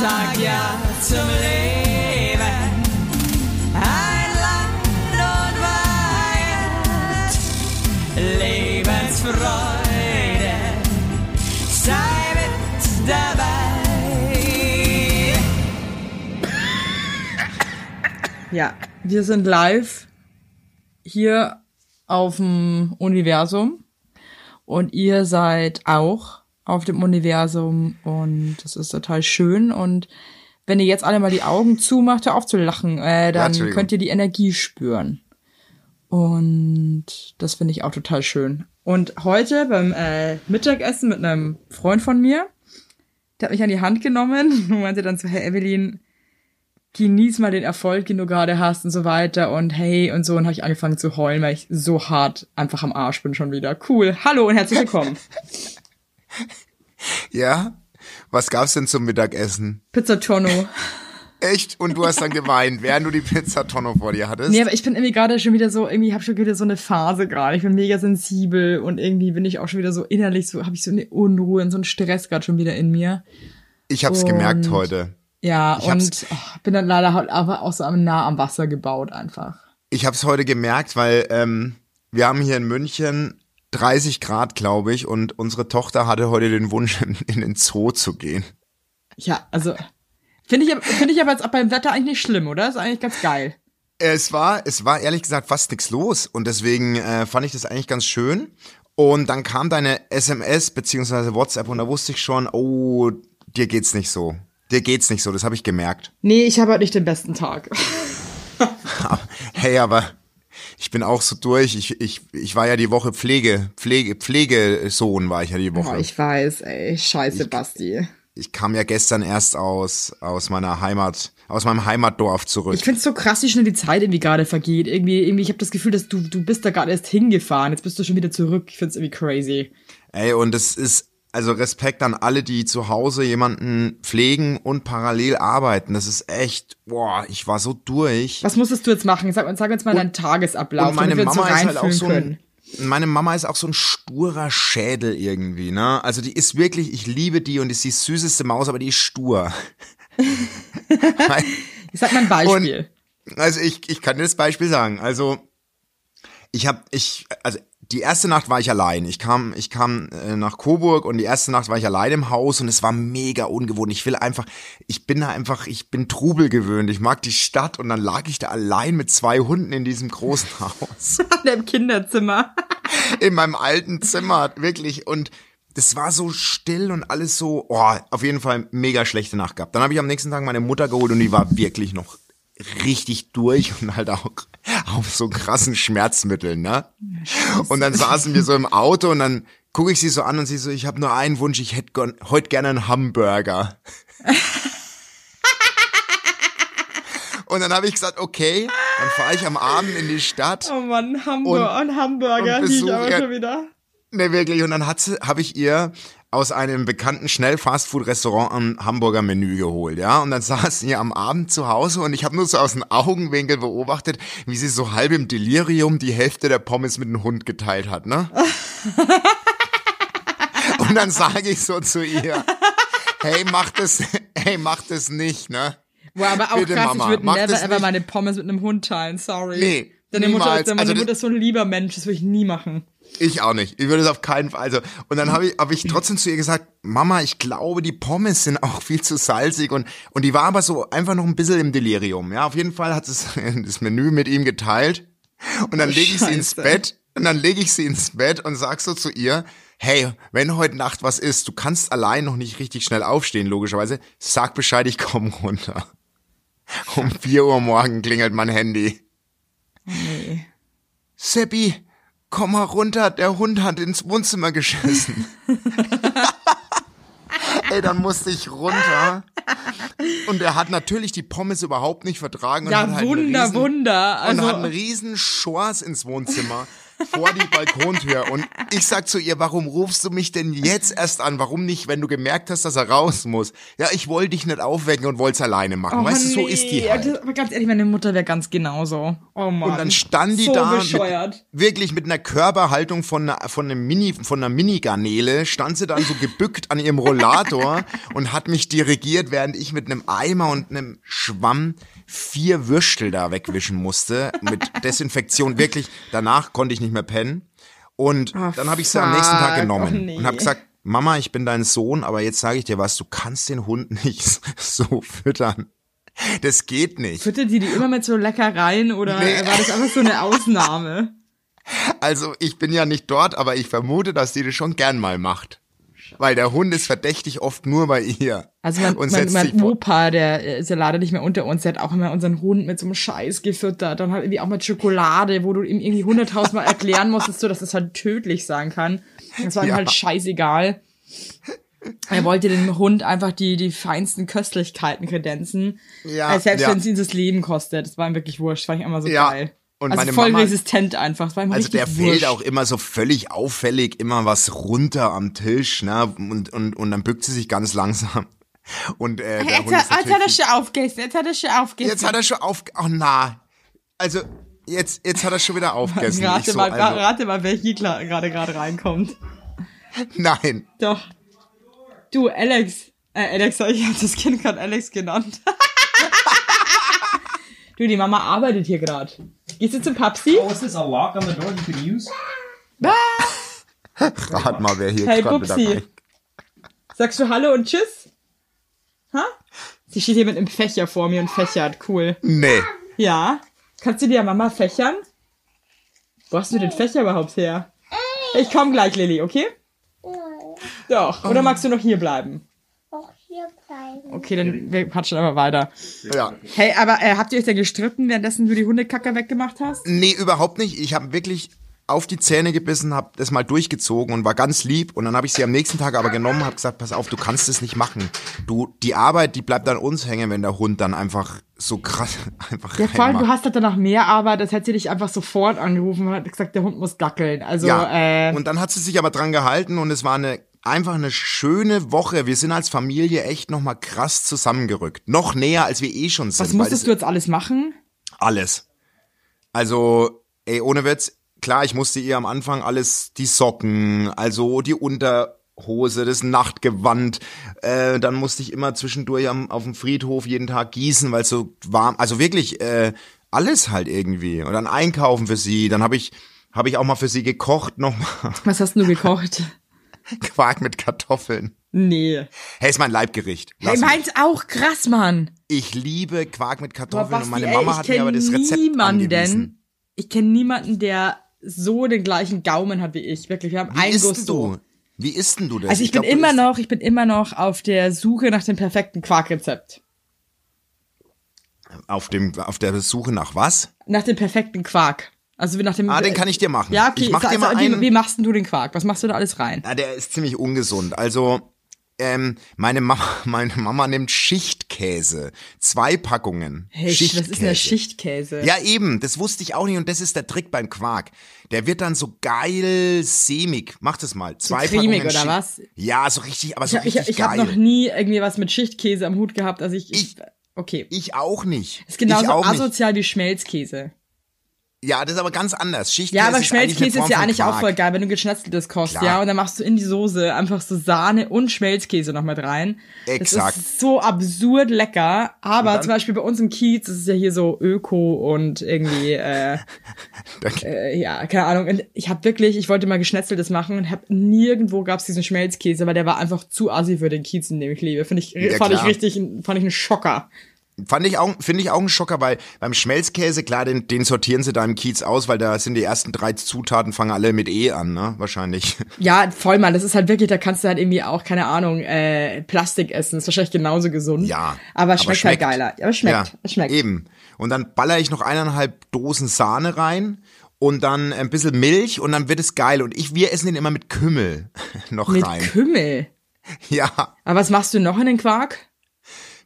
sag ja zum Leben. Ein Land und Weihend, Lebensfreude, sei mit dabei. Ja, wir sind live hier auf dem Universum und ihr seid auch auf dem Universum und das ist total schön und wenn ihr jetzt alle mal die Augen zumacht, hör auf zu lachen, äh, dann Entschuldigung. könnt ihr die Energie spüren. Und das finde ich auch total schön. Und heute beim äh, Mittagessen mit einem Freund von mir, der hat mich an die Hand genommen und meinte dann so, hey Evelyn, genieß mal den Erfolg, den du gerade hast und so weiter und hey und so und habe ich angefangen zu heulen, weil ich so hart einfach am Arsch bin schon wieder. Cool. Hallo und herzlich willkommen. Ja? Was gab's denn zum Mittagessen? Pizza Tonno. Echt? Und du hast dann geweint, während du die Pizzatonne vor dir hattest? Nee, aber ich bin irgendwie gerade schon wieder so, irgendwie habe ich schon wieder so eine Phase gerade. Ich bin mega sensibel und irgendwie bin ich auch schon wieder so innerlich so, habe ich so eine Unruhe und so einen Stress gerade schon wieder in mir. ich hab's und- gemerkt heute. Ja, Ich und oh, bin dann leider halt aber auch so nah am Wasser gebaut einfach. Ich hab's heute gemerkt, weil ähm, wir haben hier in München 30 Grad, glaube ich, und unsere Tochter hatte heute den Wunsch, in, den Zoo zu gehen. Ja, also finde ich, aber- finde ich aber jetzt auch beim Wetter eigentlich nicht schlimm, oder? Ist eigentlich ganz geil. Es war, es war ehrlich gesagt fast nichts los und deswegen äh, fand ich das eigentlich ganz schön. Und dann kam deine SMS beziehungsweise WhatsApp und da wusste ich schon, oh, dir geht's nicht so. Dir geht's nicht so, das habe ich gemerkt. Nee, ich habe halt nicht den besten Tag. Hey, aber ich bin auch so durch. Ich, ich, ich war ja die Woche Pflege, Pflege, Pflegesohn war ich ja die Oh, Woche. ich weiß, ey. Scheiße, Basti. ich kam ja gestern erst aus, aus meiner Heimat, aus meinem Heimatdorf zurück. Ich find's so krass, wie schnell die Zeit irgendwie gerade vergeht. Irgendwie, irgendwie, ich habe das Gefühl, dass du, du bist da gerade erst hingefahren. Jetzt bist du schon wieder zurück. Ich find's irgendwie crazy. Ey, und es ist, also Respekt an alle, die zu Hause jemanden pflegen und parallel arbeiten. Das ist echt, boah, ich war so durch. Was musstest du jetzt machen? Sag, sag uns mal deinen Tagesablauf, und meine Mama so ist halt auch so ein, meine Mama ist auch so ein sturer Schädel irgendwie, ne? Also die ist wirklich, ich liebe die und ist die süßeste Maus, aber die ist stur. Ich sag mal ein Beispiel. Also ich, ich kann dir das Beispiel sagen. Also ich habe ich also die erste Nacht war ich allein. Ich kam ich kam äh, nach Coburg und die erste Nacht war ich allein im Haus und es war mega ungewohnt. Ich will einfach ich bin da einfach ich bin Trubel gewöhnt. Ich mag die Stadt und dann lag ich da allein mit zwei Hunden in diesem großen Haus Im Kinderzimmer. in meinem alten Zimmer wirklich und das war so still und alles so, oh, auf jeden Fall mega schlechte Nacht gehabt. Dann habe ich am nächsten Tag meine Mutter geholt und die war wirklich noch richtig durch und halt auch auf so krassen Schmerzmitteln, ne? Und dann saßen wir so im Auto und dann gucke ich sie so an und sie so, ich habe nur einen Wunsch, ich hätte heute gerne einen Hamburger. und dann habe ich gesagt, okay, dann fahre ich am Abend in die Stadt. Oh Mann, Hamburger Und- und, Hamburger. und lieg ich aber schon wieder. Ne, wirklich. Und dann habe ich ihr aus einem bekannten Schnell-Fastfood-Restaurant ein Hamburger Menü geholt, ja. Und dann saß sie am Abend zu Hause und ich habe nur so aus dem Augenwinkel beobachtet, wie sie so halb im Delirium die Hälfte der Pommes mit dem Hund geteilt hat, ne? und dann sage ich so zu ihr, hey, mach das, hey, mach das nicht, ne? Boah, aber auch Bitte, krass, Mama, ich würde never ever nicht. meine Pommes mit einem Hund teilen, sorry. Nee, Deine Mutter, niemals. ist, meine Also Mutter ist so ein lieber Mensch, das würde ich nie machen. Ich auch nicht. Ich würde es auf keinen Fall. Also und dann habe ich, hab ich trotzdem zu ihr gesagt, Mama, ich glaube, die Pommes sind auch viel zu salzig und und die war aber so einfach noch ein bisschen im Delirium. Ja, auf jeden Fall hat es das Menü mit ihm geteilt und dann lege ich sie ins. Bett und dann lege ich sie ins Bett und sag so zu ihr, hey, wenn heute Nacht was ist, du kannst allein noch nicht richtig schnell aufstehen, logischerweise, sag Bescheid, ich komme runter. Um vier Uhr morgen klingelt mein Handy. Nee. Seppi, komm mal runter, der Hund hat ins Wohnzimmer geschissen. Ey, dann musste ich runter. Und er hat natürlich die Pommes überhaupt nicht vertragen. Und Ja, hat halt Wunder, riesen, Wunder. Und Also, hat einen riesen Schors ins Wohnzimmer. Vor die Balkontür und ich sag zu ihr, warum rufst du mich denn jetzt erst an? Warum nicht, wenn du gemerkt hast, dass er raus muss? Ja, ich wollte dich nicht aufwecken und wollte es alleine machen. weißt du, so ist die Oh, nee. halt. Aber ganz ehrlich, meine Mutter wäre ganz genauso. Oh Mann. Und dann stand die so da. Mit, wirklich mit einer Körperhaltung von einer, von einem Mini, von einer Mini-Garnele, stand sie dann so gebückt an ihrem Rollator und hat mich dirigiert, während ich mit einem Eimer und einem Schwamm vier Würstel da wegwischen musste. Mit Desinfektion wirklich. Danach konnte ich nicht mehr pennen. Und Ah, dann habe ich sie am nächsten Tag genommen Oh, nee. und habe gesagt, Mama, ich bin dein Sohn, aber jetzt sage ich dir was, du kannst den Hund nicht so füttern. Das geht nicht. Füttert die die immer mit so Leckereien oder Nee. war das einfach so eine Ausnahme? Also ich bin ja nicht dort, aber ich vermute, dass die das schon gern mal macht. Weil der Hund ist verdächtig oft nur bei ihr. Also mein, und mein, mein Opa, der ist ja leider nicht mehr unter uns, der hat auch immer unseren Hund mit so einem Scheiß gefüttert. Dann halt irgendwie auch mit Schokolade, wo du ihm irgendwie hunderttausendmal erklären musstest, so, dass das halt tödlich sein kann. Das war ihm Ja. halt scheißegal. Er wollte dem Hund einfach die, die feinsten Köstlichkeiten kredenzen. Ja, Äh, selbst ja. wenn es ihn das Leben kostet. Das war ihm wirklich wurscht. Das fand ich immer so Ja. geil. Und also meine voll Mama- resistent einfach. Also der wurscht. fällt auch immer so völlig auffällig, immer was runter am Tisch, ne? Und, und, und dann bückt sie sich ganz langsam. Und äh, der Jetzt, hat- jetzt hat er schon aufgegessen. Jetzt hat er schon aufgegessen. jetzt hat er schon auf, oh na, also jetzt jetzt hat er schon wieder aufgegessen. Rate, so, mal, also, rate mal, wer hier gerade gerade reinkommt. nein, Doch. Du, Alex. Äh, Alex, ich habe das Kind gerade Alex genannt. du, die Mama arbeitet hier gerade. Gehst du zum Papsi? Oh, is this a lock on the door you could use? rat mal, wer hier Hey, gerade wieder. Sagst du Hallo und Tschüss? Ha? Sie steht hier mit einem Fächer vor mir und fächert. Cool. Nee. Ja. Kannst du dir Mama fächern? Wo hast du den Fächer überhaupt her? Ich komm gleich, Lilly, okay? Doch. Oder magst du noch hier bleiben? Hier bleiben. Okay, dann wir quatschen aber weiter. Ja. Hey, aber äh, habt ihr euch denn gestritten, währenddessen du die Hundekacker weggemacht hast? Nee, überhaupt nicht. Ich habe wirklich auf die Zähne gebissen, habe das mal durchgezogen und war ganz lieb. Und dann habe ich sie am nächsten Tag aber genommen, habe gesagt, pass auf, du kannst es nicht machen. Du, die Arbeit, die bleibt an uns hängen, wenn der Hund dann einfach so krass einfach Ja, vor allem, du hast halt danach mehr Arbeit, als hätte sie dich einfach sofort angerufen und hat gesagt, der Hund muss dackeln. Also, Ja, äh, und dann hat sie sich aber dran gehalten und es war eine einfach eine schöne Woche. Wir sind als Familie echt nochmal krass zusammengerückt. Noch näher, als wir eh schon sind. was musstest du jetzt alles machen? Alles. Also, ey, ohne Witz, klar, ich musste ihr am Anfang alles, die Socken, also die Unterhose, das Nachtgewand, äh, dann musste ich immer zwischendurch am, auf dem Friedhof jeden Tag gießen, weil es so warm, also wirklich, äh, alles halt irgendwie. Und dann einkaufen für sie, dann habe ich, habe ich auch mal für sie gekocht, nochmal Was hast du gekocht? Quark mit Kartoffeln. nee. Hey, ist mein Leibgericht. Hey, Lass mich. meins auch krass, Mann. Ich liebe Quark mit Kartoffeln und meine ey, Mama ich hat mir aber das Rezept niemanden, angewiesen. Ich kenne niemanden, der so den gleichen Gaumen hat wie ich. Wirklich, wir haben Wie ein isst Gusto. du? Wie isst denn du das? Also ich, bin glaub, immer noch, ich bin immer noch auf der Suche nach dem perfekten Quarkrezept. Auf, dem, auf der Suche nach was? Nach dem perfekten Quark. Also nach dem. Ah, den kann ich dir machen. Ja, okay. Ich mach sag- dir mal sag, wie, einen- wie machst denn du den Quark? Was machst du da alles rein? Na, der ist ziemlich ungesund. Also, ähm, meine Mama, meine Mama nimmt Schichtkäse. Zwei Packungen. Hey, was Schichtkäse. ist denn der Schichtkäse? Ja, eben, das wusste ich auch nicht und das ist der Trick beim Quark. Der wird dann so geil sämig. Mach das mal. Zwei cremig Packungen oder Schicht- was? Ja, so richtig, aber so ich ich, richtig ich habe geil. noch nie irgendwie was mit Schichtkäse am Hut gehabt. Also ich. ich, Ich- okay. ich auch nicht. ist genauso ich auch nicht. asozial wie Schmelzkäse. Ja, das ist aber ganz anders. Schichtkäse Ja, aber Schmelzkäse ist ja eigentlich auch voll geil, wenn du geschnetzeltes kochst, Klar. ja, und dann machst du in die Soße einfach so Sahne und Schmelzkäse noch mit rein. Exakt. Das ist so absurd lecker, aber zum Beispiel bei uns im Kiez, ist ja hier so Öko und irgendwie, äh, äh, ja, keine Ahnung. Ich habe wirklich, ich wollte mal geschnetzeltes machen und hab nirgendwo gab's diesen Schmelzkäse, weil der war einfach zu assi für den Kiez, in dem ich lebe. Finde ich, Ja, fand ich klar. richtig, fand ich einen Schocker. Fand ich auch, finde ich auch ein Schocker, weil beim Schmelzkäse, klar, den, den sortieren sie da im Kiez aus, weil da sind die ersten drei Zutaten, fangen alle mit E an, ne? Wahrscheinlich. Ja, voll mal. Das ist halt wirklich, da kannst du halt irgendwie auch, keine Ahnung, äh, Plastik essen. Ist wahrscheinlich genauso gesund. Ja. Aber schmeckt, halt geiler. Aber schmeckt. Ja, es schmeckt. Eben. Und dann baller ich noch eineinhalb Dosen Sahne rein und dann ein bisschen Milch und dann wird es geil. Und ich, wir essen den immer mit Kümmel noch Mit rein. Kümmel. Ja. Aber was machst du noch in den Quark?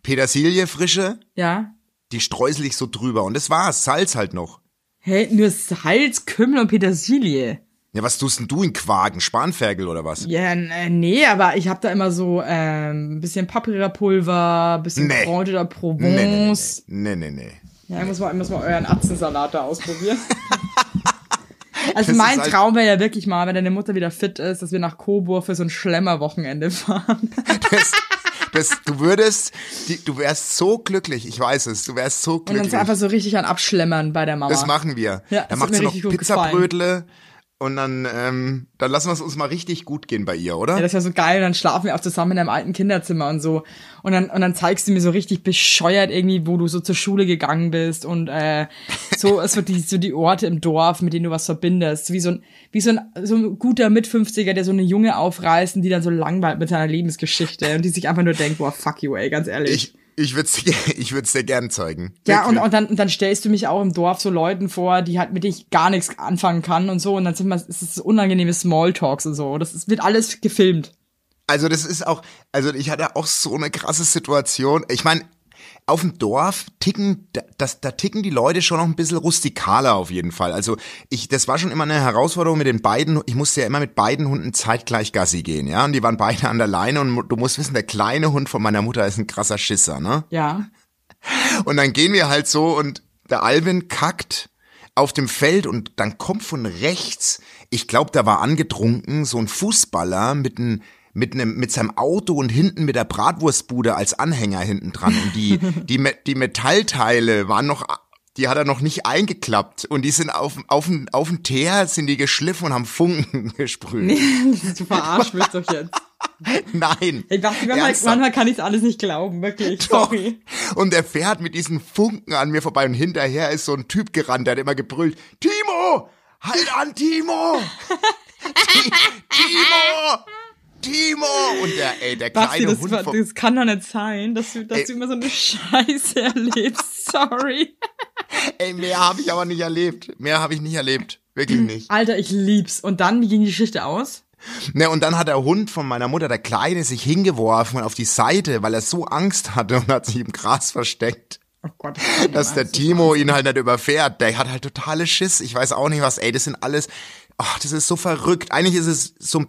Petersilie frische, Ja. die streusel ich so drüber. Und das war's. Salz halt noch. Hey, nur Salz, Kümmel und Petersilie. Ja, was tust denn du in Quagen? Spanferkel oder was? Ja, äh, nee, aber ich habe da immer so ähm, ein bisschen Paprikapulver, bisschen Nee. Kräuter Nee, Provence. nee, nee, nee, nee. nee. Ja, muss man, muss man euren Atzensalat da ausprobieren. Also Das mein halt- Traum wäre ja wirklich mal, wenn deine Mutter wieder fit ist, dass wir nach Coburg für so ein Schlemmerwochenende fahren. Das, das, du würdest, die, du wärst so glücklich, ich weiß es, du wärst so Und uns glücklich. einfach so richtig an Abschlemmern bei der Mama. Das machen wir. Ja, dann hat macht sie noch Pizzabrötle und dann, ähm, dann lassen wir es uns mal richtig gut gehen bei ihr, oder? Ja, das wäre so geil. Und dann schlafen wir auch zusammen in einem alten Kinderzimmer und so. Und dann, und dann zeigst du mir so richtig bescheuert irgendwie, wo du so zur Schule gegangen bist und äh, so, so die, so die Orte im Dorf, mit denen du was verbindest. Wie so ein, wie so ein, so ein guter Mit-50er, der so eine Junge aufreißt und die dann so langweilt mit seiner Lebensgeschichte und die sich einfach nur denkt, boah, fuck you, ey, ganz ehrlich. ich ich würde es ich würd's dir gern zeigen. Ja, und, Wirklich. und, dann, und dann stellst du mich auch im Dorf so Leuten vor, die halt mit denen ich gar nichts anfangen kann und so. Und dann sind wir, es ist so unangenehme Smalltalks und so. Das ist, wird alles gefilmt. Also das ist auch, also ich hatte auch so eine krasse Situation. Ich meine, auf dem Dorf ticken, da- das, da ticken die Leute schon noch ein bisschen rustikaler auf jeden Fall. Also ich, das war schon immer eine Herausforderung mit den beiden. Ich musste ja immer mit beiden Hunden zeitgleich Gassi gehen, ja. Und die waren beide an der Leine und du musst wissen, der kleine Hund von meiner Mutter ist ein krasser Schisser, ne? Ja. Und dann gehen wir halt so und der Alvin kackt auf dem Feld und dann kommt von rechts, ich glaube, da war angetrunken, so ein Fußballer mit einem mit einem mit seinem Auto und hinten mit der Bratwurstbude als Anhänger hinten dran und die die die Metallteile waren noch die hat er noch nicht eingeklappt und die sind auf auf auf den Teer sind die geschliffen und haben Funken gesprüht. Du verarscht mich doch jetzt. Nein. Ich dachte, manchmal, manchmal kann ich alles nicht glauben, wirklich. Doch. Sorry. Und er fährt mit diesen Funken an mir vorbei und hinterher ist so ein Typ gerannt, der hat immer gebrüllt, Timo, halt an, Timo! Ti- Timo! Timo! Und der, ey, der Basti, kleine das, Hund war- das kann doch nicht sein, dass du, dass Ey. du immer so eine Scheiße erlebst. Sorry. ey, mehr habe ich aber nicht erlebt. Mehr habe ich nicht erlebt. Wirklich nicht. Alter, ich lieb's. Und dann, wie ging die Geschichte aus? Ne, und dann hat der Hund von meiner Mutter, der Kleine, sich hingeworfen auf die Seite, weil er so Angst hatte und hat sich im Gras versteckt. Oh Gott. dass der Timo ihn halt nicht überfährt. Der hat halt totale Schiss. Ich weiß auch nicht was. Ey, das sind alles. Ach, das ist so verrückt. Eigentlich ist es so ein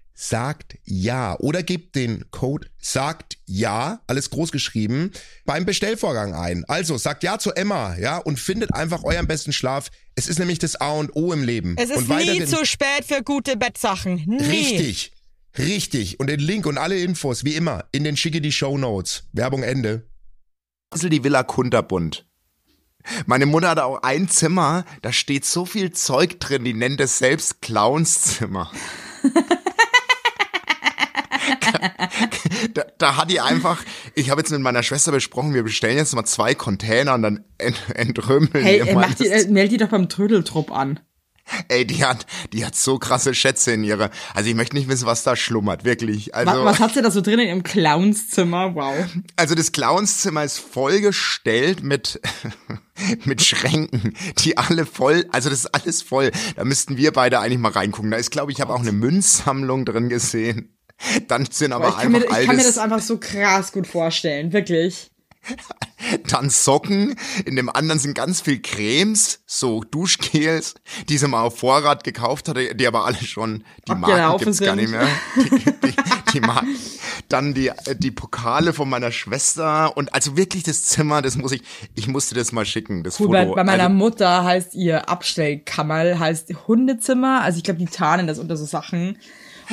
sagt ja oder gebt den Code sagt ja, alles groß geschrieben, beim Bestellvorgang ein. Also sagt ja zu Emma, ja, und findet einfach euren besten Schlaf. Es ist nämlich das A und O im Leben. Es ist und nie zu spät für gute Bettsachen. Nie. Richtig. Richtig. Und den Link und alle Infos, wie immer, in den schicke die Show Notes. Werbung Ende. Die Villa Kunterbund. Meine Mutter hat auch ein Zimmer, da steht so viel Zeug drin, die nennt es selbst Clownszimmer. da, da hat die einfach, ich habe jetzt mit meiner Schwester besprochen, wir bestellen jetzt mal zwei Container und dann ent, entrümmeln Hey, wir ey, mal das- äh, meld die doch beim Trödeltrupp an. Ey, die hat, die hat so krasse Schätze in ihrer. Also ich möchte nicht wissen, was da schlummert, wirklich. Also, was, was hat sie da so drin in ihrem Clownszimmer? Wow. also das Clownszimmer ist vollgestellt mit, mit Schränken, die alle voll, also das ist alles voll. Da müssten wir beide eigentlich mal reingucken. Da ist, glaube ich, ich habe auch eine Münzsammlung drin gesehen. Dann sind aber ich kann, mir, einfach ich kann mir das einfach so krass gut vorstellen, wirklich. dann Socken, in dem anderen sind ganz viel Cremes, so Duschgels, die sie mal auf Vorrat gekauft hatte, die aber alle schon, die Marken gibt's gar sind. nicht mehr. Die, die, die Marken. Dann die, die Pokale von meiner Schwester und also wirklich das Zimmer, das muss ich, ich musste das mal schicken, das Cool, Foto. bei, bei meiner also, Mutter heißt ihr Abstellkammer, heißt Hundezimmer. Also ich glaube, die tarnen das unter so Sachen.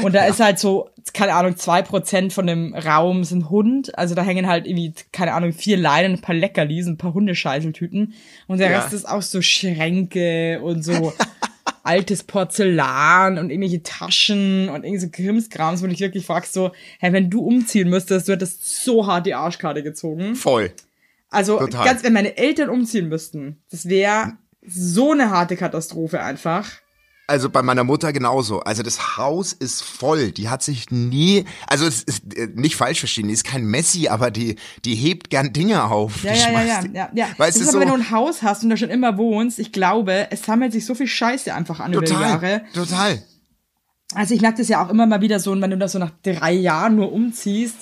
Und da ist halt so, keine Ahnung, zwei Prozent von dem Raum sind Hund. Also da hängen halt irgendwie, keine Ahnung, vier Leinen, ein paar Leckerlis, ein paar Hundescheißeltüten. Und der Ja. Rest ist auch so Schränke und so altes Porzellan und irgendwelche Taschen und irgendwie so Krimskrams, wo du dich wirklich fragst so, hey, wenn du umziehen müsstest, du hättest so hart die Arschkarte gezogen. voll. Also Total. ganz, wenn meine Eltern umziehen müssten, das wäre so eine harte Katastrophe einfach. Also bei meiner Mutter genauso. Also das Haus ist voll. Die hat sich nie, also es ist äh, nicht falsch verstehen, die ist kein Messi, aber die, die hebt gern Dinge auf. Ja, ja, ja, ja, ja, ja. Weißt das ist so? aber, wenn du ein Haus hast und da schon immer wohnst, ich glaube, es sammelt sich so viel Scheiße einfach an über die Jahre. Total, total. Also ich merke das ja auch immer mal wieder so, wenn du das so nach drei Jahren nur umziehst,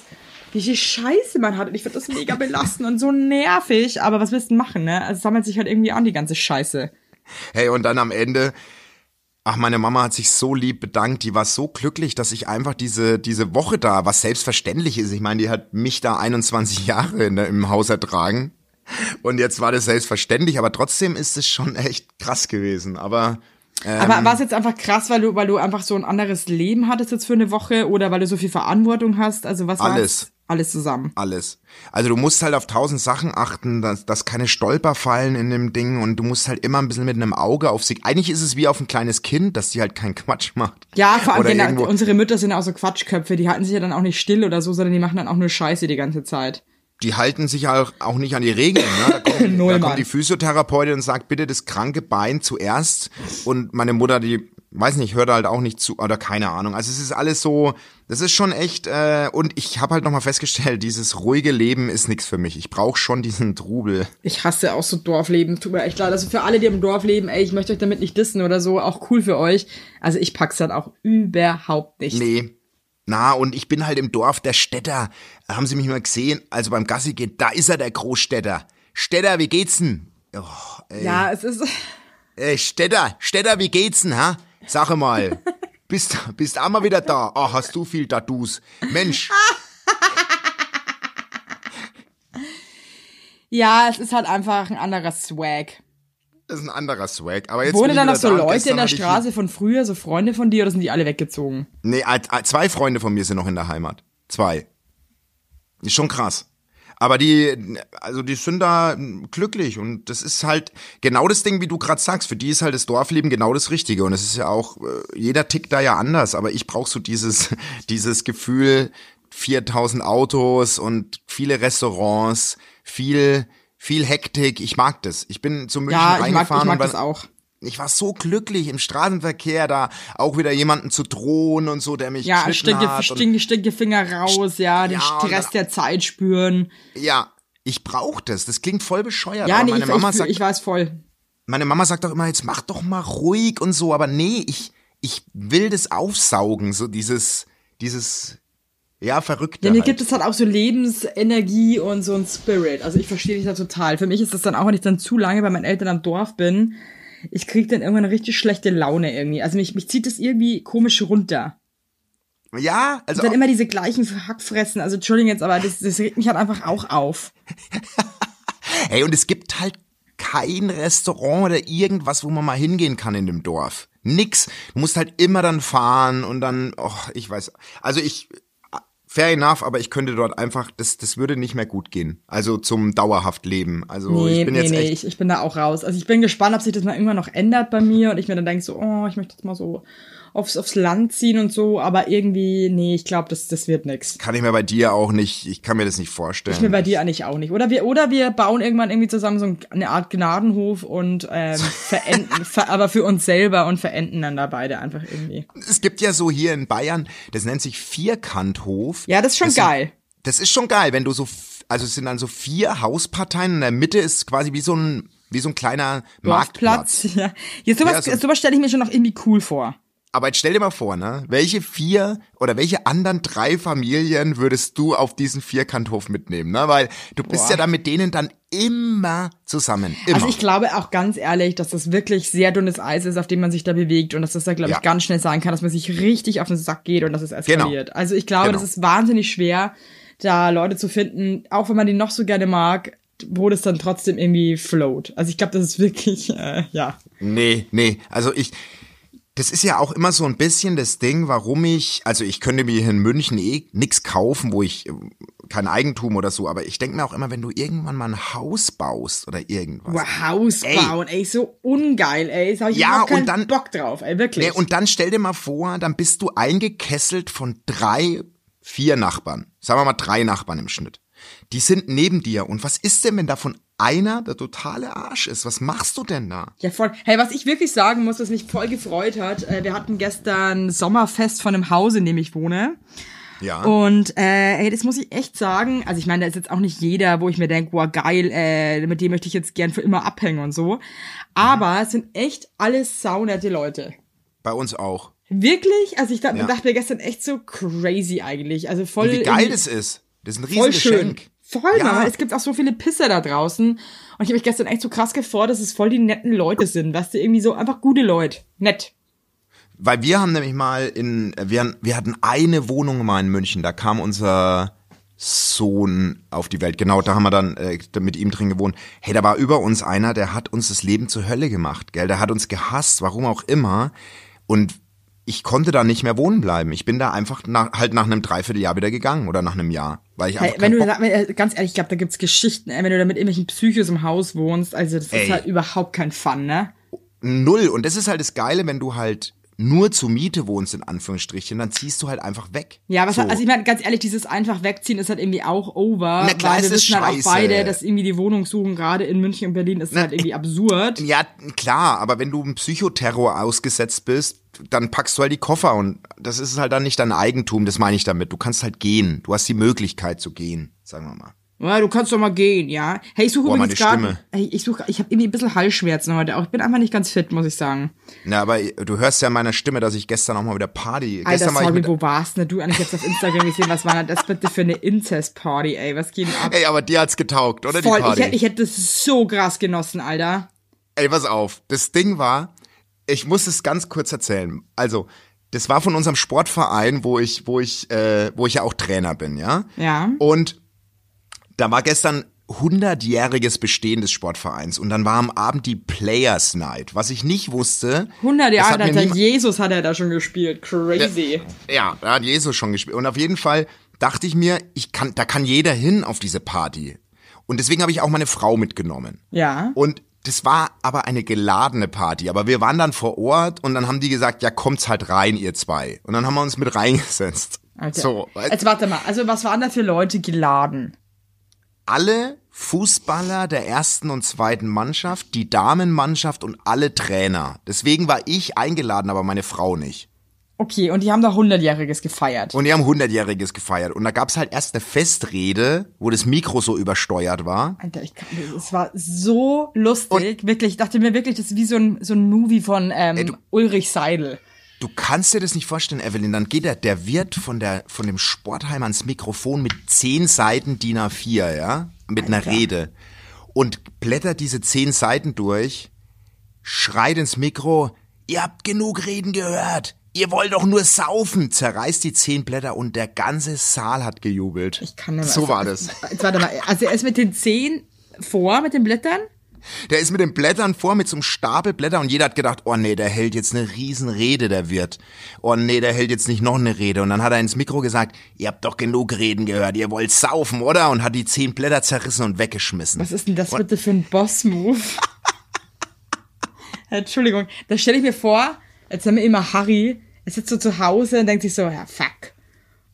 wie viel Scheiße man hat. Und ich finde das mega belastend und so nervig. Aber was willst du machen, ne? Also es sammelt sich halt irgendwie an, die ganze Scheiße. Hey, und dann am Ende, ach, meine Mama hat sich so lieb bedankt. Die war so glücklich, dass ich einfach diese, diese Woche da, was selbstverständlich ist. Ich meine, die hat mich da 21 Jahre in, im Haus ertragen. Und jetzt war das selbstverständlich, aber trotzdem ist es schon echt krass gewesen. Aber Aber war es jetzt einfach krass, weil du, weil du einfach so ein anderes Leben hattest jetzt für eine Woche oder weil du so viel Verantwortung hast? Also was war's? Alles. Zusammen. alles. Also du musst halt auf tausend Sachen achten, dass, dass keine Stolper fallen in dem Ding und du musst halt immer ein bisschen mit einem Auge auf sie. Eigentlich ist es wie auf ein kleines Kind, dass sie halt keinen Quatsch macht. Ja, vor allem irgendwo- unsere Mütter sind auch so Quatschköpfe, die halten sich ja dann auch nicht still oder so, sondern die machen dann auch nur Scheiße die ganze Zeit. Die halten sich auch, auch nicht an die Regeln. Ne? Da, kommt, Null, da kommt die Physiotherapeutin und sagt, bitte das kranke Bein zuerst. Und meine Mutter, die, weiß nicht, hört halt auch nicht zu, oder keine Ahnung. Also es ist alles so, das ist schon echt, äh, und ich habe halt nochmal festgestellt, dieses ruhige Leben ist nichts für mich. Ich brauche schon diesen Trubel. Ich hasse auch so Dorfleben, tut mir echt leid. Also für alle, die im Dorf leben, ey, ich möchte euch damit nicht dissen oder so, auch cool für euch. Also ich pack's halt auch überhaupt nicht. Nee. Na, und ich bin halt im Dorf der Städter. Haben Sie mich mal gesehen? Also beim Gassi gehen, da ist er, der Großstädter. Städter, wie geht's denn? Oh. Ja, es ist, Ey, Städter, Städter, wie geht's denn, ha? Sag mal. Bist, bist auch mal wieder da? Oh, hast du viel Tattoos? Mensch, ja, es ist halt einfach ein anderer Swag. das ist ein anderer Swag. Aber jetzt ich da noch so da Leute in der Straße von früher, so Freunde von dir, oder sind die alle weggezogen? Nee, äh, äh, zwei Freunde von mir sind noch in der Heimat. Zwei. Ist schon krass. Aber die, also die sind da glücklich und das ist halt genau das Ding, wie du gerade sagst. Für die ist halt das Dorfleben genau das Richtige und es ist ja auch, äh, jeder tickt da ja anders, aber ich brauche so dieses, dieses Gefühl, 4000 Autos und viele Restaurants, viel, viel Hektik. Ich mag das. Ich bin zu München Ja, ich mag, reingefahren ich mag und das auch. Ich war so glücklich im Straßenverkehr, da auch wieder jemanden zu drohen und so, der mich Ja, stinke, hat. stinke, stinke Finger raus, ja, den Ja, Stress dann- der Zeit spüren. Ja, ich brauche das. Das klingt voll bescheuert. Ja, nee, meine ich, Mama ich, sagt, ich weiß voll. meine Mama sagt doch immer, jetzt mach doch mal ruhig und so. Aber nee, ich, ich will das aufsaugen, so dieses, dieses, ja, verrückte. Ja, mir halt. gibt es halt auch so Lebensenergie und so ein Spirit. Also ich verstehe dich da total. Für mich ist das dann auch, wenn ich dann zu lange bei meinen Eltern am Dorf bin, ich krieg dann irgendwann eine richtig schlechte Laune irgendwie. Also mich, mich zieht das irgendwie komisch runter. ja, also Und dann immer diese gleichen Hackfressen. Also Entschuldigung jetzt, aber das, das regt mich halt einfach auch auf. Hey, und es gibt halt kein Restaurant oder irgendwas, wo man mal hingehen kann in dem Dorf. Nix. Du musst halt immer dann fahren und dann, oh, ich weiß. Also ich, fair enough, aber ich könnte dort einfach, das, das würde nicht mehr gut gehen. Also zum dauerhaft Leben. Also Nee, ich bin nee, jetzt nee, echt. ich, ich bin da auch raus. Also ich bin gespannt, ob sich das mal irgendwann noch ändert bei mir und ich mir dann denke so, oh, ich möchte jetzt mal so aufs, aufs Land ziehen und so, aber irgendwie, nee, ich glaube, das, das wird nix. Kann ich mir bei dir auch nicht, ich kann mir das nicht vorstellen. Ich mir bei dir eigentlich auch nicht. Oder wir, oder wir bauen irgendwann irgendwie zusammen so eine Art Gnadenhof und ähm, verenden, ver, aber für uns selber und verenden dann da beide einfach irgendwie. es gibt ja so hier in Bayern, das nennt sich Vierkanthof. Ja, das ist schon das geil. Sind, das ist schon geil, wenn du so, also es sind dann so vier Hausparteien, in der Mitte ist quasi wie so ein, wie so ein kleiner Marktplatz. Dorfplatz. Ja. Jetzt sowas, Ja, so- sowas stelle ich mir schon noch irgendwie cool vor. Aber jetzt stell dir mal vor, ne? Welche vier oder welche anderen drei Familien würdest du auf diesen Vierkanthof mitnehmen, ne? Weil du bist Boah. ja dann mit denen dann immer zusammen. Immer. Also ich glaube auch ganz ehrlich, dass das wirklich sehr dünnes Eis ist, auf dem man sich da bewegt und dass das da, glaube ich, Ja. ganz schnell sein kann, dass man sich richtig auf den Sack geht und dass es eskaliert. Also ich glaube, Genau. das ist wahnsinnig schwer, da Leute zu finden, auch wenn man die noch so gerne mag, wo das dann trotzdem irgendwie float. Also ich glaube, das ist wirklich, äh, ja. Nee, nee, also ich, das ist ja auch immer so ein bisschen das Ding, warum ich, also ich könnte mir hier in München eh nix kaufen, wo ich äh, kein Eigentum oder so, aber ich denke mir auch immer, wenn du irgendwann mal ein Haus baust oder irgendwas. Wow, Haus Ey. bauen, ey, so ungeil, ey. Da hab ich Ja, überhaupt keinen und dann- Bock drauf, ey, wirklich. Nee, und dann stell dir mal vor, dann bist du eingekesselt von drei, vier Nachbarn. Sagen wir mal drei Nachbarn im Schnitt. Die sind neben dir. Und was ist denn, wenn davon einer der totale Arsch ist? Was machst du denn da? Ja, voll. Hey, was ich wirklich sagen muss, was mich voll gefreut hat, äh, wir hatten gestern Sommerfest von einem Haus, in dem ich wohne. Ja. Und äh, hey, das muss ich echt sagen. Also ich meine, da ist jetzt auch nicht jeder, wo ich mir denke, wow, geil, äh, mit dem möchte ich jetzt gern für immer abhängen und so. Aber es sind echt alles saunette Leute. Bei uns auch. Wirklich? Also ich dachte, Ja. dachte mir gestern echt so crazy eigentlich. Also voll. Und wie geil das ist. Das ist ein Voll schön. Voll, Ja. Mann. Es gibt auch so viele Pisser da draußen. Und ich habe mich gestern echt so krass gefreut, dass es voll die netten Leute sind. Weißt du, irgendwie so einfach gute Leute. Nett. Weil wir haben nämlich mal in, wir, wir hatten eine Wohnung mal in München, da kam unser Sohn auf die Welt. Genau, da haben wir dann äh, mit ihm drin gewohnt. Hey, da war über uns einer, der hat uns das Leben zur Hölle gemacht, gell? Der hat uns gehasst, warum auch immer. Und ich konnte da nicht mehr wohnen bleiben. Ich bin da einfach nach, halt nach einem Dreivierteljahr wieder gegangen oder nach einem Jahr, weil ich Hey, wenn du da, äh, ganz ehrlich, ich glaube, da gibt's Geschichten, ey, wenn du da mit irgendwelchen Psychos im Haus wohnst, also das Ey. ist halt überhaupt kein Fun, ne? Null. Und das ist halt das Geile, wenn du halt nur zur Miete wohnst, in Anführungsstrichen, dann ziehst du halt einfach weg. Ja, was so. also ich meine, ganz ehrlich, dieses einfach wegziehen ist halt irgendwie auch over, Na klar, weil wir wissen halt auch beide, dass irgendwie die Wohnung suchen, gerade in München und Berlin, ist halt irgendwie absurd. Ja, klar, aber wenn du einem Psychoterror ausgesetzt bist, dann packst du halt die Koffer und das ist halt dann nicht dein Eigentum, das meine ich damit. Du kannst halt gehen. Du hast die Möglichkeit zu gehen, sagen wir mal. Ja, du kannst doch mal gehen, ja. Hey, ich suche Boah, übrigens meine gerade, ich suche, ich habe irgendwie ein bisschen Halsschmerzen heute auch. Ich bin einfach nicht ganz fit, muss ich sagen. Na, aber du hörst ja an meiner Stimme, dass ich gestern auch mal wieder Party. Alter, gestern sorry, mit, wo warst denn du eigentlich jetzt auf Instagram gesehen? Was war denn das bitte für eine Inzest-Party, ey? Was geht denn ab? Ey, aber dir hat's getaugt, oder Voll, die Party? ich hätte, ich hätte das so krass genossen, Alter. Ey, pass auf. Das Ding war, ich muss es ganz kurz erzählen. Also, das war von unserem Sportverein, wo ich, wo ich, äh, wo ich ja auch Trainer bin, ja. Ja. Und da war gestern 100-jähriges Bestehen des Sportvereins und dann war am Abend die Players Night. Was ich nicht wusste. 100 das Jahre, hat niema- Jesus hat er da schon gespielt. Crazy. Ja, da hat Jesus schon gespielt. Und auf jeden Fall dachte ich mir, ich kann, da kann jeder hin auf diese Party. Und deswegen habe ich auch meine Frau mitgenommen. Ja. Und das war aber eine geladene Party. Aber wir waren dann vor Ort und dann haben die gesagt, ja, kommt's halt rein, ihr zwei. Und dann haben wir uns mit reingesetzt. Alter. So, Jetzt warte mal, also was waren da für Leute geladen? Alle Fußballer der ersten und zweiten Mannschaft, die Damenmannschaft und alle Trainer. Deswegen war ich eingeladen, aber meine Frau nicht. Okay, und die haben da 100-Jähriges gefeiert. Und die haben 100-Jähriges gefeiert. Und da gab's halt erst eine Festrede, wo das Mikro so übersteuert war. Alter, ich kann, es war so lustig, wirklich. Ich dachte mir wirklich, das ist wie so ein, so ein Movie von ähm, du- Ulrich Seidel. Du kannst dir das nicht vorstellen, Evelyn. Dann geht der, der Wirt von, der, von dem Sportheim ans Mikrofon mit zehn Seiten DIN A4, ja? Mit einer Rede. Und blättert diese zehn Seiten durch, schreit ins Mikro, ihr habt genug Reden gehört. Ihr wollt doch nur saufen. Zerreißt die zehn Blätter und der ganze Saal hat gejubelt. Ich kann nicht mehr. So also, war das. Jetzt warte mal, also er ist mit den Zehen vor, mit den Blättern. Der ist mit den Blättern vor, mit so einem Stapel Blätter und jeder hat gedacht, oh nee, der hält jetzt eine Riesenrede, der Wirt. Oh nee, der hält jetzt nicht noch eine Rede. Und dann hat er ins Mikro gesagt, ihr habt doch genug Reden gehört, ihr wollt saufen, oder? Und hat die zehn Blätter zerrissen und weggeschmissen. Was ist denn das bitte für ein Boss-Move? Entschuldigung, da stelle ich mir vor, als wenn mir immer Harry Er sitzt so zu Hause und denkt sich so, ja, fuck.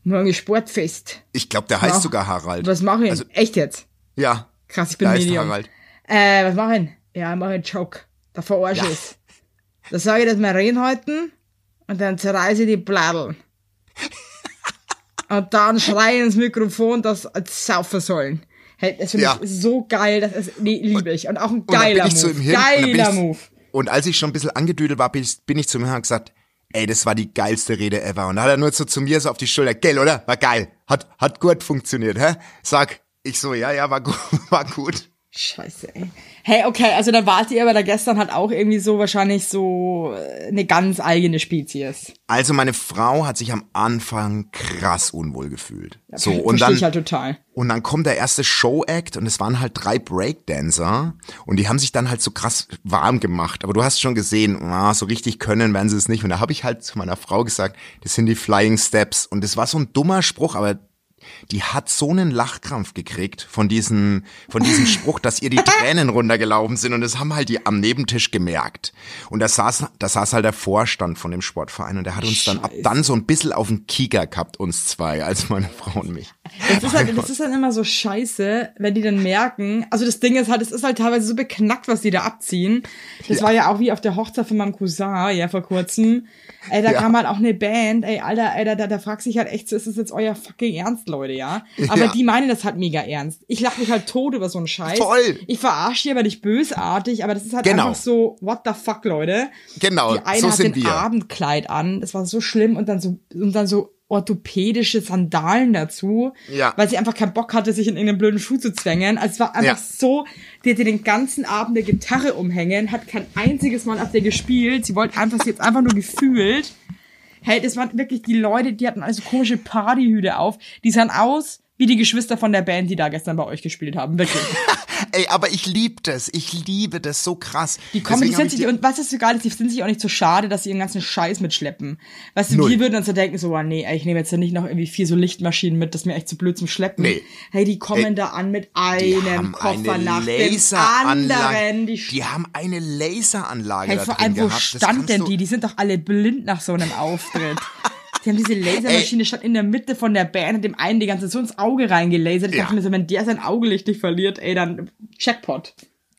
Morgen ist Sportfest. Ich glaube, der heißt Ja. sogar Harald. Was mache ich? Also- Echt jetzt? Ja. Krass, ich bin Medium. Harald. Äh, was mache ich? Ja, ich mache einen Joke. Da verarsche Ja. ich's. Da sage ich, dass wir reden halten und dann zerreiße ich die Bladeln. und dann schreie ich ins Mikrofon, dass sie saufen sollen. Hey, das finde Ja. ich so geil, das ist, nee, liebe ich. Und auch ein Und dann geiler ich Move. und dann bin Geiler ich, Move. Und als ich schon ein bisschen angedüdelt war, bin ich, bin ich zu ihm und gesagt, ey, das war die geilste Rede ever. Und da hat er nur so zu mir so auf die Schulter, gell, oder? War geil. Hat, hat gut funktioniert, hä? Sag, ich so, ja, ja, war gut, war gut. Scheiße, ey. Hey, okay, also dann wart ihr aber da gestern halt auch irgendwie so wahrscheinlich so äh, eine ganz eigene Spezies. Also meine Frau hat sich am Anfang krass unwohl gefühlt. So, Versteh und dann, ich halt total. Und dann kommt der erste Show-Act und es waren halt drei Breakdancer und die haben sich dann halt so krass warm gemacht. Aber du hast schon gesehen, ah, so richtig können werden sie es nicht. Und da habe ich halt zu meiner Frau gesagt, das sind die Flying Steps. Und das war so ein dummer Spruch, aber die hat so einen Lachkrampf gekriegt von diesem, von diesem Spruch, dass ihr die Tränen runtergelaufen sind und das haben halt die am Nebentisch gemerkt. Und da saß, da saß halt der Vorstand von dem Sportverein und der hat uns dann ab dann so ein bisschen auf den Kieker gehabt, uns zwei, als meine Frau und mich. Das ist, halt, das ist dann immer so scheiße, wenn die dann merken, also das Ding ist halt, es ist halt teilweise so beknackt, was die da abziehen. Das war ja auch wie auf der Hochzeit von meinem Cousin, ja, vor kurzem. Ey, da Ja. kam halt auch eine Band, ey, Alter, ey, da, da, da fragt sich halt echt ist das jetzt euer fucking Ernst, Leute, ja? Aber Ja. die meinen das halt mega ernst. Ich lach mich halt tot über so einen Scheiß. Voll. Ich verarsche die aber nicht bösartig, aber das ist halt Genau. einfach so, what the fuck, Leute? Genau, Die eine so hat sind den wir. Abendkleid an, das war so schlimm und dann so und dann so orthopädische Sandalen dazu, Ja. weil sie einfach keinen Bock hatte, sich in irgendeinen blöden Schuh zu zwängen. Also es war einfach Ja. so, die hatte den ganzen Abend eine Gitarre umhängen, hat kein einziges Mal auf der gespielt. Sie wollte einfach, sie jetzt einfach nur gefühlt. Hey, das waren wirklich die Leute, die hatten also komische Partyhüte auf. Die sahen aus wie die Geschwister von der Band, die da gestern bei euch gespielt haben. Wirklich. Ey, aber ich liebe das. Ich liebe das so krass. Die kommen, die sind ich sich, und was ist so geil, ist, die sind sich auch nicht so schade, dass sie ihren ganzen Scheiß mitschleppen. Weißt du, Null. wir würden uns so denken, so, oh nee, ey, ich nehme jetzt ja nicht noch irgendwie vier so Lichtmaschinen mit, das ist mir echt zu blöd zum Schleppen. Nee. Hey, die kommen Ey, da an mit einem Koffer nach dem anderen. Die, Die haben eine Laseranlage hey, da vor allem, wo gehabt. Stand denn die? Die sind doch alle blind nach so einem Auftritt. Die haben diese Lasermaschine stand in der Mitte von der Band und dem einen die ganze so ins Auge reingelasert. Ich Ja. dachte mir so, wenn der sein Augelicht nicht verliert, ey, dann Jackpot.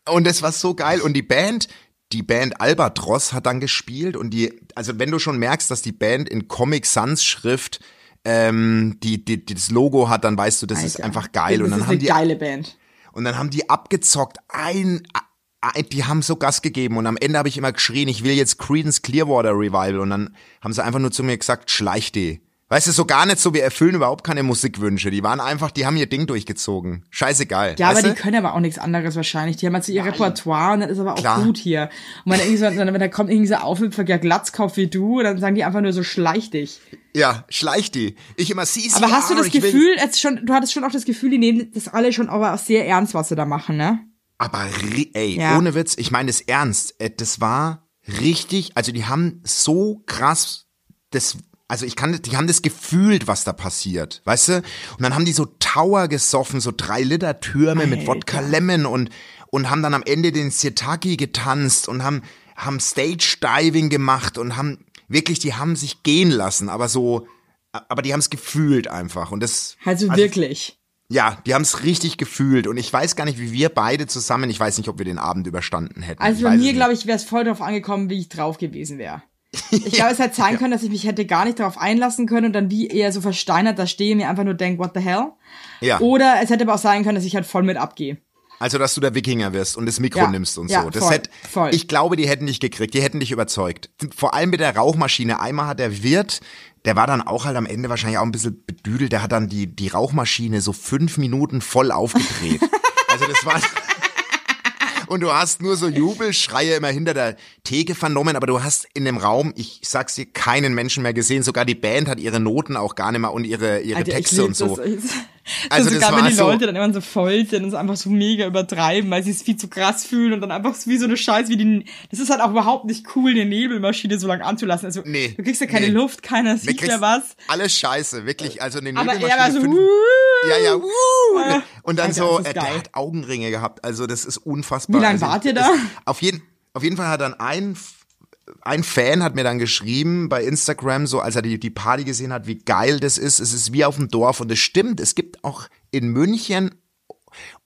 Und das war so geil. Und die Band, die Band Albatros hat dann gespielt und die, also wenn du schon merkst, dass die Band in Comic Sans Schrift ähm, die, die, das Logo hat, dann weißt du, das ist Alter. einfach geil. Das Und dann ist haben eine die geile Band. Und dann haben die abgezockt. Ein, die haben so Gas gegeben. Und am Ende habe ich immer geschrien, ich will jetzt Creedence Clearwater Revival. Und dann haben sie einfach nur zu mir gesagt, schleich die. Weißt du, so gar nicht so, wir erfüllen überhaupt keine Musikwünsche. Die waren einfach, die haben ihr Ding durchgezogen. Scheißegal. Ja, aber du? die können aber auch nichts anderes wahrscheinlich. Die haben halt so ihr Repertoire und das ist aber auch Klar. gut hier. Und wenn, irgendwie so, wenn da kommt irgendwie so Aufhüpfer, der Glatzkopf wie du, dann sagen die einfach nur so schleich dich. Ja, schleich die. Ich immer, sie, Aber hast du das Gefühl, jetzt schon, du hattest schon auch das Gefühl, die nehmen das alle schon aber auch sehr ernst, was sie da machen, ne? Aber ey, Ja. ohne Witz, ich meine das ernst. Äh, Das war richtig, also die haben so krass das also ich kann, die haben das gefühlt, was da passiert, weißt du? Und dann haben die so Tower gesoffen, so drei Liter Türme mit. Wodka Lemon und, und haben dann am Ende den Sirtaki getanzt und haben, haben Stage Diving gemacht und haben, wirklich, die haben sich gehen lassen, aber so, aber die haben es gefühlt einfach und das, Also, wirklich. Ja, die haben es richtig gefühlt und ich weiß gar nicht, wie wir beide zusammen, ich weiß nicht, ob wir den Abend überstanden hätten. Also bei mir, glaube ich, wäre es voll drauf angekommen, wie ich drauf gewesen wäre. Ich glaube, es hätte sein können, dass ich mich hätte gar nicht darauf einlassen können und dann wie eher so versteinert da stehe und mir einfach nur denke, what the hell? Ja. Oder es hätte aber auch sein können, dass ich halt voll mit abgehe. Also, dass du der Wikinger wirst und das Mikro Ja, nimmst und ja, so. Das voll, hätt, voll. Ich glaube, die hätten dich gekriegt, die hätten dich überzeugt. Vor allem mit der Rauchmaschine. Einmal hat der Wirt, der war dann auch halt am Ende wahrscheinlich auch ein bisschen bedüdelt, der hat dann die, die Rauchmaschine so fünf Minuten voll aufgedreht. also das war... Und du hast nur so Jubelschreie immer hinter der Theke vernommen, aber du hast in dem Raum, ich sag's dir, keinen Menschen mehr gesehen. Sogar die Band hat ihre Noten auch gar nicht mehr und ihre, ihre Alter, ich Texte und so. Das. so Also das sogar wenn war die so- Leute dann immer so voll sind und es einfach so mega übertreiben, weil sie es viel zu krass fühlen und dann einfach wie so eine Scheiß wie die. Das ist halt auch überhaupt nicht cool, eine Nebelmaschine so lange anzulassen. Also Nee, du kriegst ja keine nee. Luft, keiner sieht mehr was. Alles scheiße, wirklich. Also eine Aber er Nebelmaschine war so. Ja, ja, wuh. Und dann Alter, so, äh, der hat Augenringe gehabt. Also das ist unfassbar. Wie lang also, wart ihr da? Auf jeden, auf jeden Fall hat dann ein, ein Fan hat mir dann geschrieben bei Instagram, so als er die, die Party gesehen hat, wie geil das ist. Es ist wie auf dem Dorf und es stimmt. Es gibt auch in München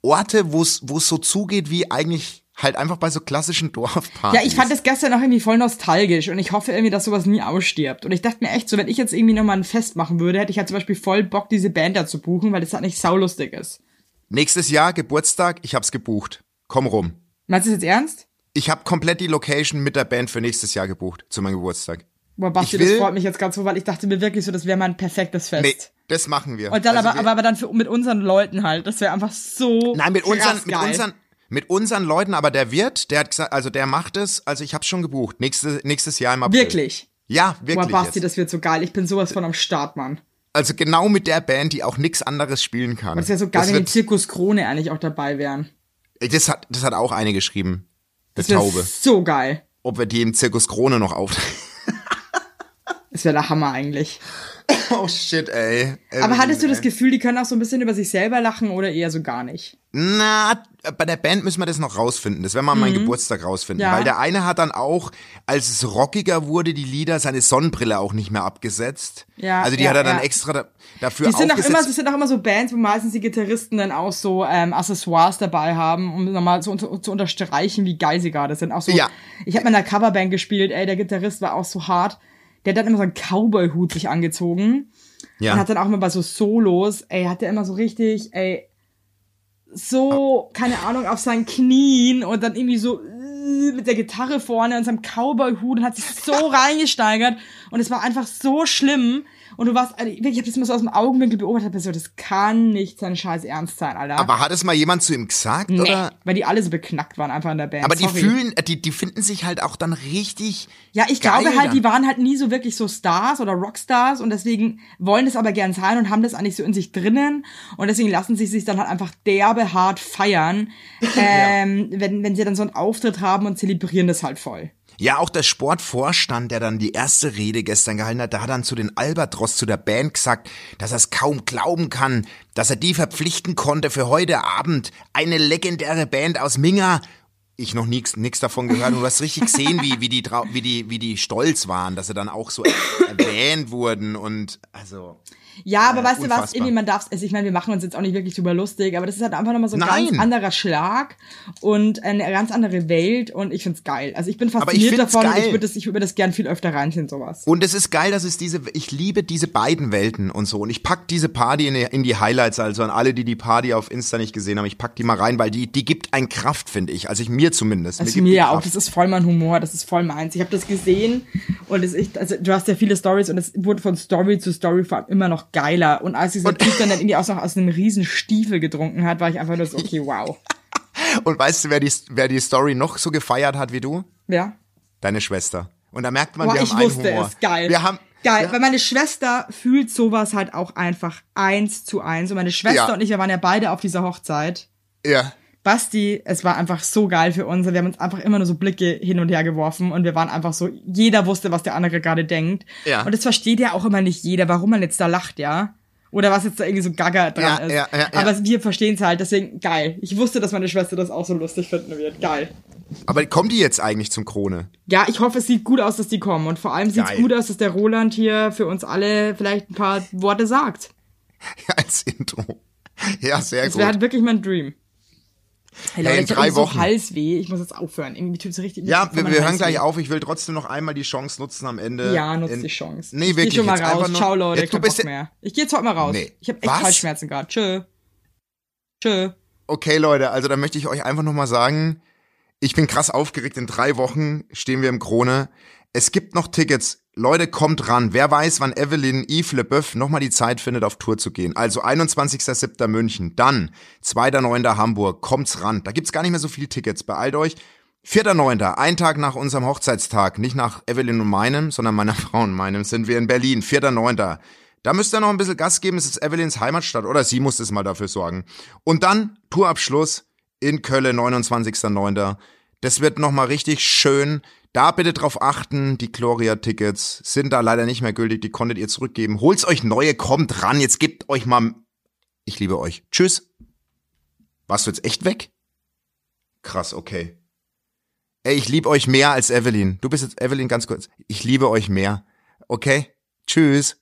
Orte, wo es wo es so zugeht wie eigentlich halt einfach bei so klassischen Dorfpartys. Ja, ich fand das gestern auch irgendwie voll nostalgisch und ich hoffe irgendwie, dass sowas nie ausstirbt. Und ich dachte mir echt so, wenn ich jetzt irgendwie nochmal ein Fest machen würde, hätte ich halt zum Beispiel voll Bock, diese Band da zu buchen, weil das halt nicht saulustig ist. Nächstes Jahr Geburtstag, ich hab's gebucht. Komm rum. Meinst du das jetzt ernst? Ich habe komplett die Location mit der Band für nächstes Jahr gebucht zu meinem Geburtstag. Boah, Basti, Ich will- das freut mich jetzt ganz so, weil ich dachte mir wirklich so, das wäre mal ein perfektes Fest. Nee, das machen wir. Und dann Also aber, wir- aber, aber dann für, mit unseren Leuten halt. Das wäre einfach so. Nein, mit unseren, mit geil. unseren, mit unseren Leuten, aber der wird, der hat gesagt, also der macht es, also ich hab's schon gebucht. Nächste, nächstes Jahr im April. Wirklich. Ja, wirklich. Boah, Basti, jetzt. das wird so geil. Ich bin sowas von am Start, Mann. Also genau mit der Band, die auch nix anderes spielen kann. Und es wäre so geil, wenn die Zirkus Krone eigentlich auch dabei wären. Das hat, das hat auch eine geschrieben. Der Das Taube. so geil. Ob wir die im Zirkus Krone noch auf. Das wäre der Hammer eigentlich. oh shit, ey. Aber hattest du das Ey. Gefühl, die können auch so ein bisschen über sich selber lachen oder eher so gar nicht? Na, bei der Band müssen wir das noch rausfinden. Das werden wir an meinem Geburtstag rausfinden. Mhm. Ja. Weil der eine hat dann auch, als es rockiger wurde, die Lieder, seine Sonnenbrille auch nicht mehr abgesetzt. Ja, Also die ja, hat er dann ja. extra da, dafür Die sind auch immer, das sind auch immer so Bands, wo meistens die Gitarristen dann auch so ähm, Accessoires dabei haben, um nochmal zu, zu, zu unterstreichen, wie geil sie gerade sind. Auch so, Ja. ich habe in einer Coverband gespielt, ey, der Gitarrist war auch so hart. Der hat dann immer so einen Cowboy-Hut sich angezogen. Ja. und hat dann auch immer bei so Solos, ey, hat der immer so richtig, ey, so, keine Ahnung, auf seinen Knien und dann irgendwie so äh, mit der Gitarre vorne und seinem Cowboy-Hut und hat sich so reingesteigert. Und es war einfach so schlimm und du warst, also, wirklich, ich habe das immer so aus dem Augenwinkel beobachtet, hab so, das kann nicht sein scheiß Ernst sein, Alter. aber hat es mal jemand zu ihm gesagt, nee, oder? weil die alle so beknackt waren einfach in der Band. Aber die Sorry. fühlen, äh, die, die finden sich halt auch dann richtig. Ja, ich geil glaube halt, dann. die waren halt nie so wirklich so Stars oder Rockstars und deswegen wollen das aber gern sein und haben das eigentlich so in sich drinnen und deswegen lassen sie sich dann halt einfach derbe hart feiern, ähm, wenn, wenn sie dann so einen Auftritt haben und zelebrieren das halt voll. Ja, auch der Sportvorstand, der dann die erste Rede gestern gehalten hat, da hat dann zu den Albatros, zu der Band gesagt, dass er es kaum glauben kann, dass er die verpflichten konnte für heute Abend. Eine legendäre Band aus Minga. Ich noch nix davon gehört du hast richtig gesehen, wie, wie, die, wie, die, wie die stolz waren, dass sie dann auch so erwähnt wurden und also. Ja, aber Äh, weißt du was, irgendwie man darf also ich meine, wir machen uns jetzt auch nicht wirklich drüber lustig, aber das ist halt einfach nochmal so ein Nein. ganz anderer Schlag und eine ganz andere Welt und ich find's geil. Also ich bin ich fasziniert find's davon ich würde das, ich würde das gern viel öfter reinziehen, sowas. Und es ist geil, dass es diese, ich liebe diese beiden Welten und so. Und ich pack diese Party in die, in die Highlights, also an alle, die die Party auf Insta nicht gesehen haben. Ich pack die mal rein, weil die, die gibt ein Kraft, finde ich. Also ich mir zumindest. Also mir ja auch, das ist voll mein Humor, das ist voll meins. Ich habe das gesehen und es ist, also du hast ja viele Stories und es wurde von Story zu Story vor allem immer noch geiler. Und als dieser Typ dann, dann irgendwie auch noch aus einem riesen Stiefel getrunken hat, war ich einfach nur so, okay, wow. Und weißt du, wer die, wer die Story noch so gefeiert hat wie du? Ja. Deine Schwester. Und da merkt man, Boah, wir ich haben einen wusste Humor. es, geil. Wir haben, Geil, Ja. weil meine Schwester fühlt sowas halt auch einfach eins zu eins. Und meine Schwester Ja. und ich, wir waren ja beide auf dieser Hochzeit. ja. Basti, es war einfach so geil für uns. Wir haben uns einfach immer nur so Blicke hin und her geworfen und wir waren einfach so, jeder wusste, was der andere gerade denkt. Ja. Und das versteht ja auch immer nicht jeder, warum man jetzt da lacht, ja. Oder was jetzt da irgendwie so gaga dran Ja, ist. ja, ja, ja. Aber wir verstehen es halt, deswegen geil. Ich wusste, dass meine Schwester das auch so lustig finden wird. Geil. Aber kommt die jetzt eigentlich zum Krone? Ja, ich hoffe, es sieht gut aus, dass die kommen. Und vor allem sieht es gut aus, dass der Roland hier für uns alle vielleicht ein paar Worte sagt. Als Intro. Ja, sehr Das gut. wäre halt wirklich mein Dream. Hey, Leute, in ich drei so Wochen. Halsweh. Ich muss jetzt aufhören. Irgendwie tut's richtig. Ja, wir, wir hören gleich auf. Ich will trotzdem noch einmal die Chance nutzen am Ende. Ja, nutzt in- die Chance. Nee, ich wirklich. Geh schon mal raus. Ciao, Leute. Jetzt, du bist Bock mehr. Ich gehe jetzt heute mal raus. Nee. Ich habe echt Was? Halsschmerzen gerade. Tschö. Tschö. Okay, Leute, also da möchte ich euch einfach nochmal sagen, ich bin krass aufgeregt. In drei Wochen stehen wir im Krone. Es gibt noch Tickets. Leute, kommt ran. Wer weiß, wann Evelyn Yves Leboeuf nochmal die Zeit findet, auf Tour zu gehen. Also 21.07. München, dann 2.9. Hamburg. Kommt's ran. Da gibt's gar nicht mehr so viele Tickets. Beeilt euch. 4.9., ein Tag nach unserem Hochzeitstag, nicht nach Evelyn und meinem, sondern meiner Frau und meinem, sind wir in Berlin. 4.9. Da müsst ihr noch ein bisschen Gas geben. Es ist Evelyns Heimatstadt oder sie muss es mal dafür sorgen. Und dann Tourabschluss in Köln, 29.9. Das wird nochmal richtig schön. Da bitte drauf achten, die Gloria-Tickets sind da leider nicht mehr gültig, die konntet ihr zurückgeben. Holt's euch neue, kommt ran, jetzt gebt euch mal. Ich liebe euch. Tschüss. Warst du jetzt echt weg? Krass, okay. Ey, ich liebe euch mehr als Evelyn. Du bist jetzt Evelyn ganz kurz. Ich liebe euch mehr. Okay? Tschüss.